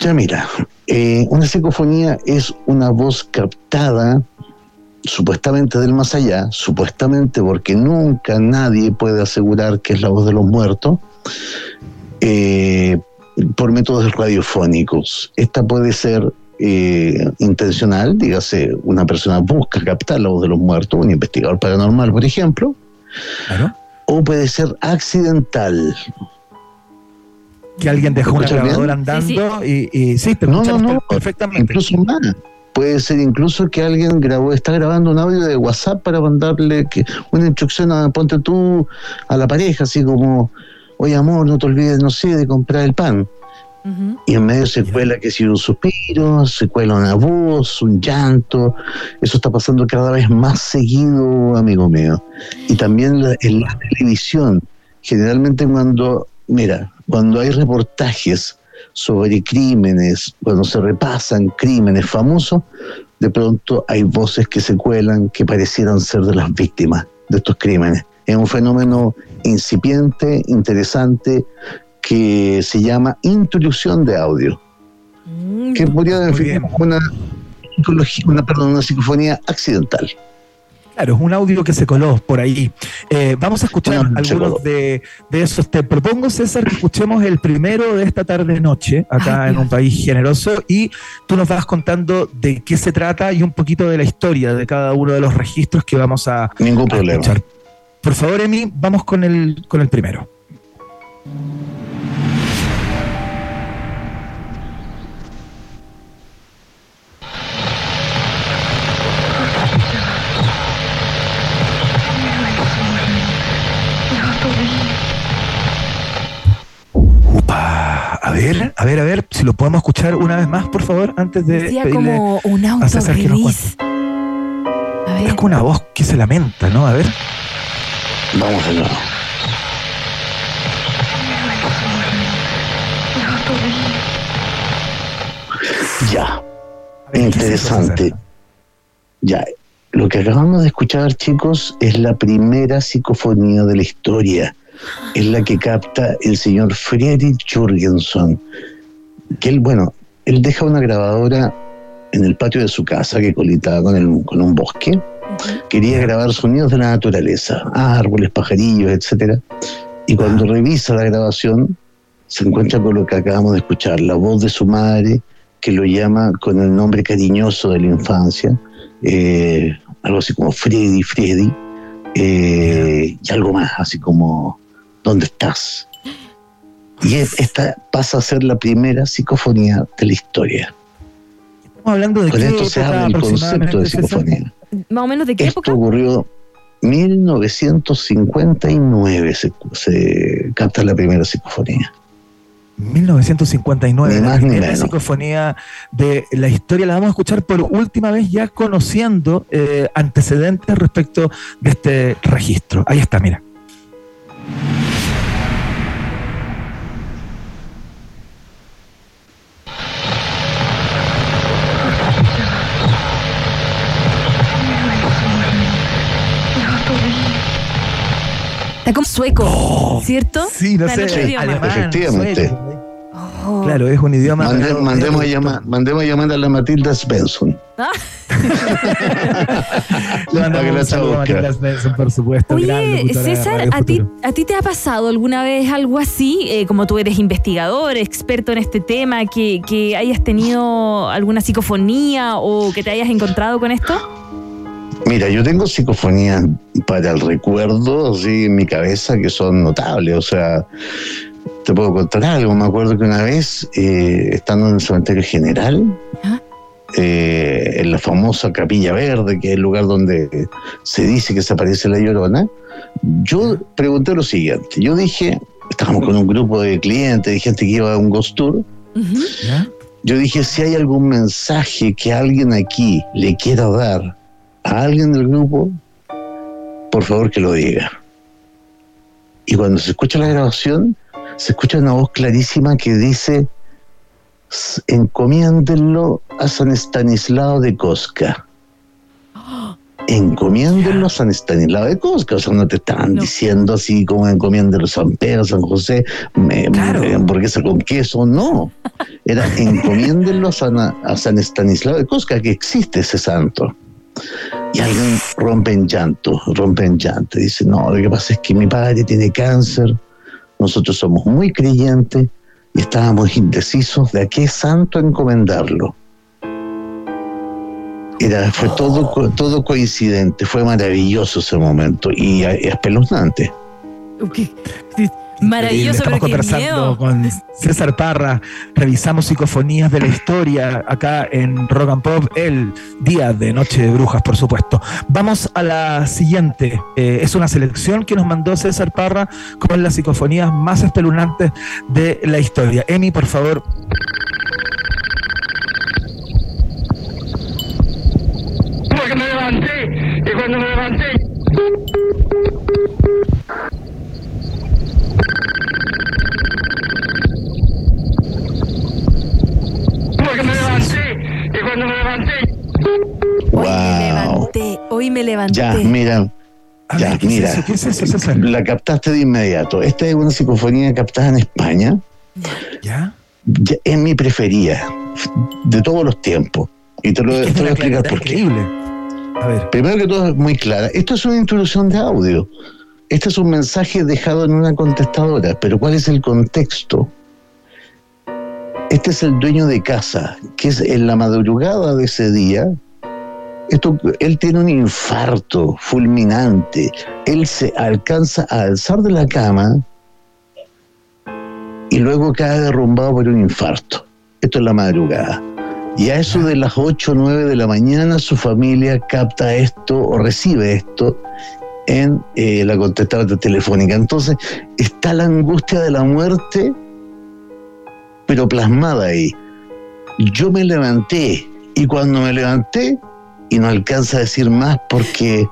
Ya mira, eh, una psicofonía es una voz captada supuestamente del más allá, supuestamente porque nunca nadie puede asegurar que es la voz de los muertos, eh, por métodos radiofónicos. Esta puede ser eh, intencional, dígase, una persona busca captar la voz de los muertos, un investigador paranormal, por ejemplo, o puede ser accidental. Que alguien dejó una grabadora andando y, y sí, te No, no, no, perfectamente. Incluso más. Puede ser incluso que alguien grabó, está grabando un audio de WhatsApp para mandarle que, una instrucción a ponte tú a la pareja, así como, oye amor, no te olvides, no sé, de comprar el pan. Y en medio se cuela que si un suspiro, se cuela una voz, un llanto. Eso está pasando cada vez más seguido, amigo mío. Y también la- en la televisión, generalmente cuando, mira, cuando hay reportajes sobre crímenes, cuando se repasan crímenes famosos, de pronto hay voces que se cuelan que parecieran ser de las víctimas de estos crímenes. Es un fenómeno incipiente, interesante, que se llama intrusión de audio, que podría definir una, una, perdón, una psicofonía accidental. Claro, es un audio que se coló por ahí. Eh, vamos a escuchar Bueno, algunos de, de esos. Te propongo, César, que escuchemos el primero de esta tarde-noche, acá en un país generoso, y tú nos vas contando de qué se trata y un poquito de la historia de cada uno de los registros que vamos a, Ningún a problema. escuchar. Por favor, Emi, vamos con el, con el primero. A ver, a ver, a ver, si lo podemos escuchar una vez más, por favor, antes de Decía pedirle como un auto a César que nos gris. A ver. Es con una voz que se lamenta, ¿no? A ver. Vamos nuevo. Ya. Interesante. Ya. Lo que acabamos de escuchar, chicos, es la primera psicofonía de la historia. Es la que capta el señor Friedrich Jürgenson. Que él, bueno, él deja una grabadora en el patio de su casa que colitaba con, el- con un bosque. Quería grabar sonidos de la naturaleza, árboles, pajarillos, etcétera. Y cuando revisa la grabación, se encuentra con lo que acabamos de escuchar, la voz de su madre, que lo llama con el nombre cariñoso de la infancia, eh, algo así como Freddy, Freddy, eh, y algo más, así como, ¿dónde estás? Y es- esta pasa a ser la primera psicofonía de la historia. Estamos hablando de Con qué esto se habla del concepto de psicofonía. Más o menos de qué Esto época? ocurrió 1959, se, se capta la primera psicofonía. 1959, Ni la más primera psicofonía de la historia. La vamos a escuchar por última vez ya conociendo eh, antecedentes respecto de este registro. Ahí está, mira. Está como sueco, ¿cierto? Sí, no sé, Efectivamente. Oh. Claro, es un idioma. Mande- mandemos, a llamar, mandemos a llamar a la Matilda Svensson. Ah. Le mandamos a. Matilda Svensson, por supuesto. Oye, César, ¿a ti. ¿a ti te ha pasado alguna vez algo así? Eh, como tú eres investigador, experto en este tema, que, que hayas tenido alguna psicofonía o que te hayas encontrado con esto? Mira, yo tengo psicofonías para el recuerdo, así en mi cabeza, que son notables. O sea, te puedo contar algo. Me acuerdo que una vez, eh, estando en el cementerio general, eh, en la famosa Capilla Verde, que es el lugar donde se dice que se aparece la llorona, yo pregunté lo siguiente. Yo dije, estábamos con un grupo de clientes, de gente que iba a un ghost tour. Yo dije, si hay algún mensaje que alguien aquí le quiera dar a alguien del grupo, por favor que lo diga. Y cuando se escucha la grabación, se escucha una voz clarísima que dice, "S- encomiéndenlo a San Estanislao de Cosca. Encomiéndenlo a San Estanislao de Cosca. O sea, no te estaban diciendo así como encomiéndenlo a San Pedro, San José, me, me- hamburguesa con queso. No. Era encomiéndenlo a San, a San Estanislao de Cosca, que existe ese santo. Y alguien rompe en llanto, rompe en llanto. Dice, no, lo que pasa es que mi padre tiene cáncer, nosotros somos muy creyentes y estábamos indecisos de a qué santo encomendarlo. Era, fue todo, todo coincidente, fue maravilloso ese momento y espeluznante. Maravilloso, Estamos pero qué conversando miedo. con César Parra, revisamos psicofonías de la historia acá en Rock and Pop, el día de Noche de Brujas, por supuesto. Vamos a la siguiente. Eh, es una selección que nos mandó César Parra con las psicofonías más espeluznantes de la historia. Emi, por favor. Porque me levanté y cuando me levanté. Porque me levanté y cuando me levanté. Wow. Hoy me levanté. Ya, mira. Ya, mira. La captaste de inmediato. Esta es una psicofonía captada en España. ¿Ya? Es mi preferida de todos los tiempos. Y te lo, te voy a explicar por qué. increíble. A ver. Primero que todo es muy clara. Esto es una introducción de audio. Este es un mensaje dejado en una contestadora, pero ¿cuál es el contexto? Este es el dueño de casa, que es en la madrugada de ese día. Esto, él tiene un infarto fulminante. Él se alcanza a alzar de la cama y luego cae derrumbado por un infarto. Esto es la madrugada. Y a eso de las 8 o 9 de la mañana su familia capta esto o recibe esto en eh, la contestadora telefónica. Entonces está la angustia de la muerte, pero plasmada ahí. Yo me levanté y cuando me levanté, y no alcanza a decir más porque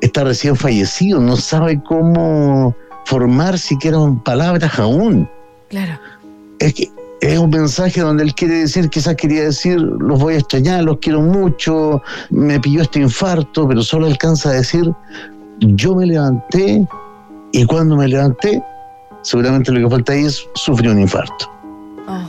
está recién fallecido, no sabe cómo formar siquiera palabras aún. Claro. Es que es un mensaje donde él quiere decir, quizás quería decir, los voy a extrañar, los quiero mucho, me pilló este infarto, pero solo alcanza a decir, yo me levanté y cuando me levanté, seguramente lo que falta ahí es sufrir un infarto.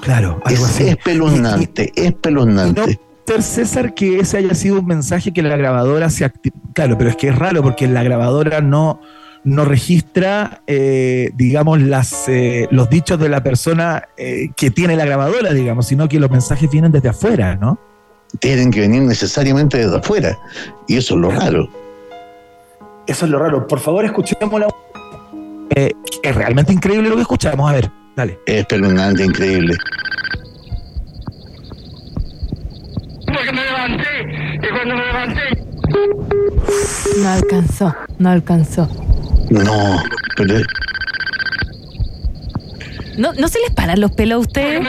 Claro, algo Es así. espeluznante, espeluznante. Ser César que ese haya sido un mensaje que la grabadora se activa. Claro, pero es que es raro porque la grabadora no, no registra, eh, digamos, las, eh, los dichos de la persona eh, que tiene la grabadora, digamos, sino que los mensajes vienen desde afuera, ¿no? Tienen que venir necesariamente desde afuera. Y eso es lo raro. Eso es lo raro. Por favor, escuchémosla. Eh, es realmente increíble lo que escuchamos. A ver, dale. Es espeluznante, increíble. Porque me levanté y cuando me levanté. No alcanzó, no alcanzó. No, pero ¿No, ¿No se les paran los pelos a ustedes?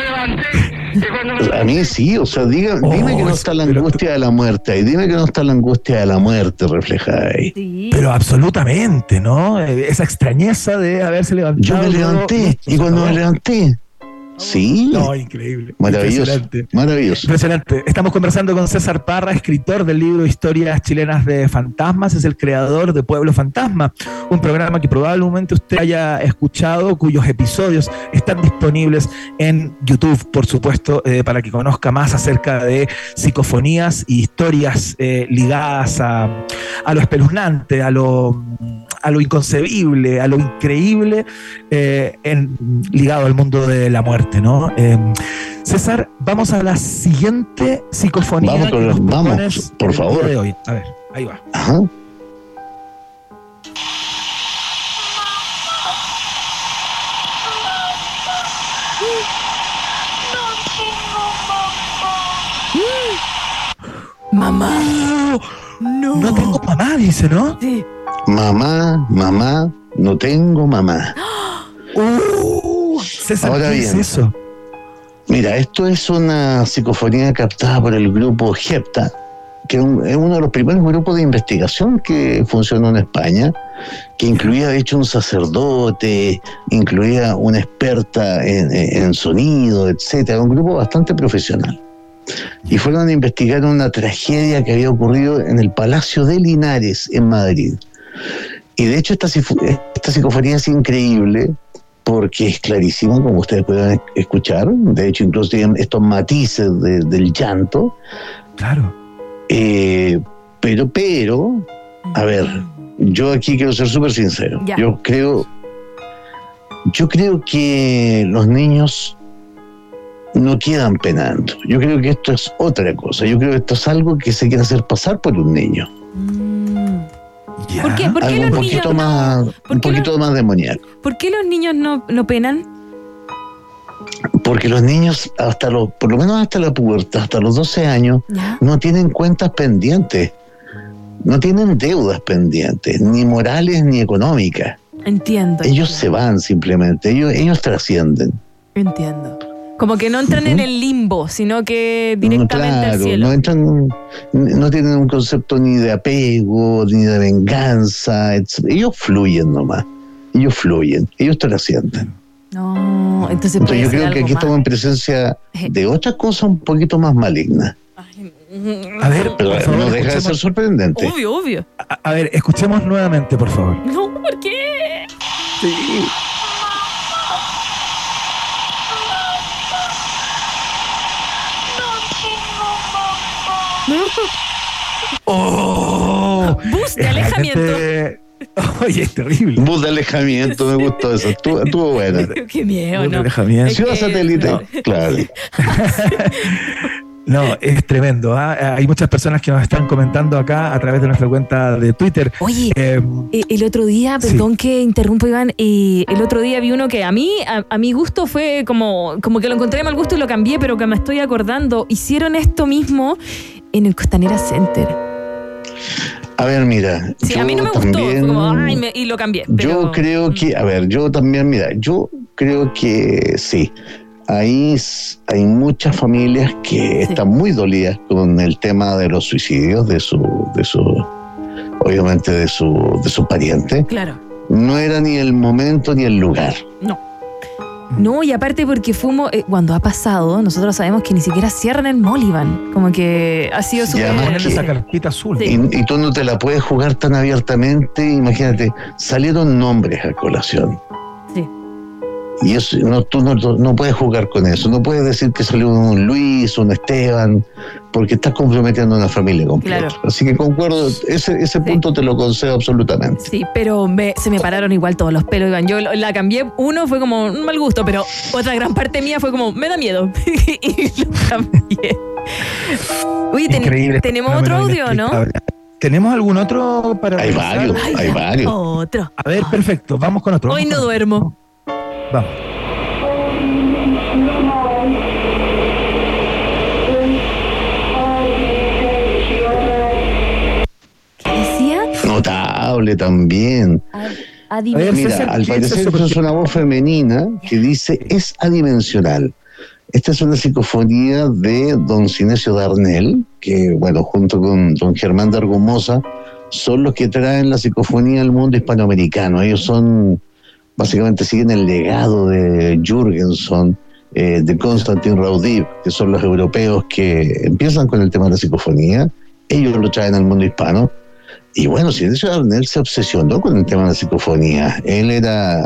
A mí sí, o sea, diga, dime que no está la angustia de la muerte ahí, dime que no está la angustia de la muerte reflejada ahí. Pero absolutamente, ¿no? Eh, Esa extrañeza de haberse levantado. Yo me levanté y cuando me levanté, sí, No, increíble. maravilloso, Impresionante. maravilloso. Impresionante. Estamos conversando con César Parra, escritor del libro Historias chilenas de fantasmas. Es el creador de Pueblo Fantasma, un programa que probablemente usted haya escuchado, cuyos episodios están disponibles en YouTube, por supuesto, eh, para que conozca más acerca de psicofonías y historias eh, ligadas a, a lo espeluznante, a lo, a lo inconcebible, a lo increíble, eh, en- ligado al mundo de la muerte, ¿no? Eh, César, vamos a la siguiente psicofonía. Vamos con los- por favor. de hoy. A ver. Ahí va. Ajá. Mamá. No. No tengo mamá, dice, ¿no? Sí. Mamá, mamá, no tengo mamá. Uh, César, Ahora ¿qué es bien. eso? Mira, esto es una psicofonía captada por el grupo GEPTA, que es un- es uno de los primeros grupos de investigación que funcionó en España, que incluía de hecho un sacerdote, incluía una experta en, en- en sonido, etcétera, un grupo bastante profesional. Y fueron a investigar una tragedia que había ocurrido en el Palacio de Linares, en Madrid. Y de hecho esta, esta psicofonía es increíble porque es clarísimo, como ustedes pueden escuchar. De hecho, incluso tienen estos matices de- del llanto. Claro. Eh, pero, pero, a ver, yo aquí quiero ser súper sincero. Ya. Yo creo, yo creo que los niños no quedan penando. Yo creo que esto es otra cosa. Yo creo que esto es algo que se quiere hacer pasar por un niño. Ya. ¿Por qué, por qué los niños más, ¿por un poquito más demoníaco. ¿Por qué los niños no, no penan? Porque los niños, hasta los, por lo menos hasta la pubertad, hasta los 12 años, Ya. no tienen cuentas pendientes, no tienen deudas pendientes, ni morales ni económicas. Entiendo. Ellos se van simplemente, ellos, ellos trascienden. Entiendo. Como que no entran en el limbo, sino que directamente al cielo. no entran, no tienen un concepto ni de apego, ni de venganza, etc. ellos fluyen nomás, ellos fluyen, ellos trascienden. No, entonces Entonces yo creo que aquí más. estamos en presencia de otra cosa un poquito más maligna, A ver, pero por favor, no deja de ser sorprendente. Obvio, obvio. a, a ver, escuchemos nuevamente, por favor. No, ¿por qué? ¡Oh! Bus de alejamiento. realmente- Oye, es terrible. Bus de alejamiento, me gustó eso, estuvo, estuvo buena. Qué miedo, Bus de ¿no? alejamiento. Es Ciudad satélite, no. claro. No, es tremendo. ¿ah? Hay muchas personas que nos están comentando acá a través de nuestra cuenta de Twitter. Oye, Eh, eh, el otro día, Sí. perdón que interrumpo, Iván, eh, el otro día vi uno que a mí, a, a mi gusto fue como, como que lo encontré de mal gusto y lo cambié, pero que me estoy acordando. Hicieron esto mismo en el Costanera Center. A ver, mira. Sí, yo a mí no me gustó, también- fue como, ay, me- y lo cambié. Yo creo que, a ver, yo también, mira, yo creo que sí. Ahí hay muchas familias que están muy dolidas con el tema de los suicidios de su, de su, obviamente de su, de su pariente. Claro. No era ni el momento ni el lugar. No. No, y aparte porque fumo, eh, cuando ha pasado, nosotros sabemos que ni siquiera cierran el mall, Iván. Como que ha sido que- esa carpita azul. Sí. Y, y tú no te la puedes jugar tan abiertamente. Imagínate, salieron nombres a colación. Y eso, no, tú no, no puedes jugar con eso. No puedes decir que salió un Luis, un Esteban, porque estás comprometiendo a una familia completa. Claro. Así que concuerdo, ese, ese punto te lo concedo absolutamente. Sí, pero me- se me pararon igual todos los pelos, Iván. Yo la cambié, uno fue como un mal gusto, pero otra gran parte mía fue como, me da miedo. y lo cambié. Oye, ten- Increíble. tenemos otro audio, ¿no? ¿Tenemos algún otro para Hay varios, Ay, hay varios. Otro. A ver, perfecto. Vamos con otro. Hoy no duermo. Vamos. ¿Qué decía? Notable también. A ver, Mira, al ¿qué es parecer eso? es una voz femenina que dice es adimensional. Esta es una psicofonía de don Sinesio Darnell, que bueno, junto con don Germán de Argumosa, son los que traen la psicofonía al mundo hispanoamericano. Ellos son, básicamente siguen el legado de Jürgenson, eh, de Konstantin Raudiv, que son los europeos que empiezan con el tema de la psicofonía. Ellos lo traen al mundo hispano. Y bueno, Silencio Darnell se obsesionó con el tema de la psicofonía. Él era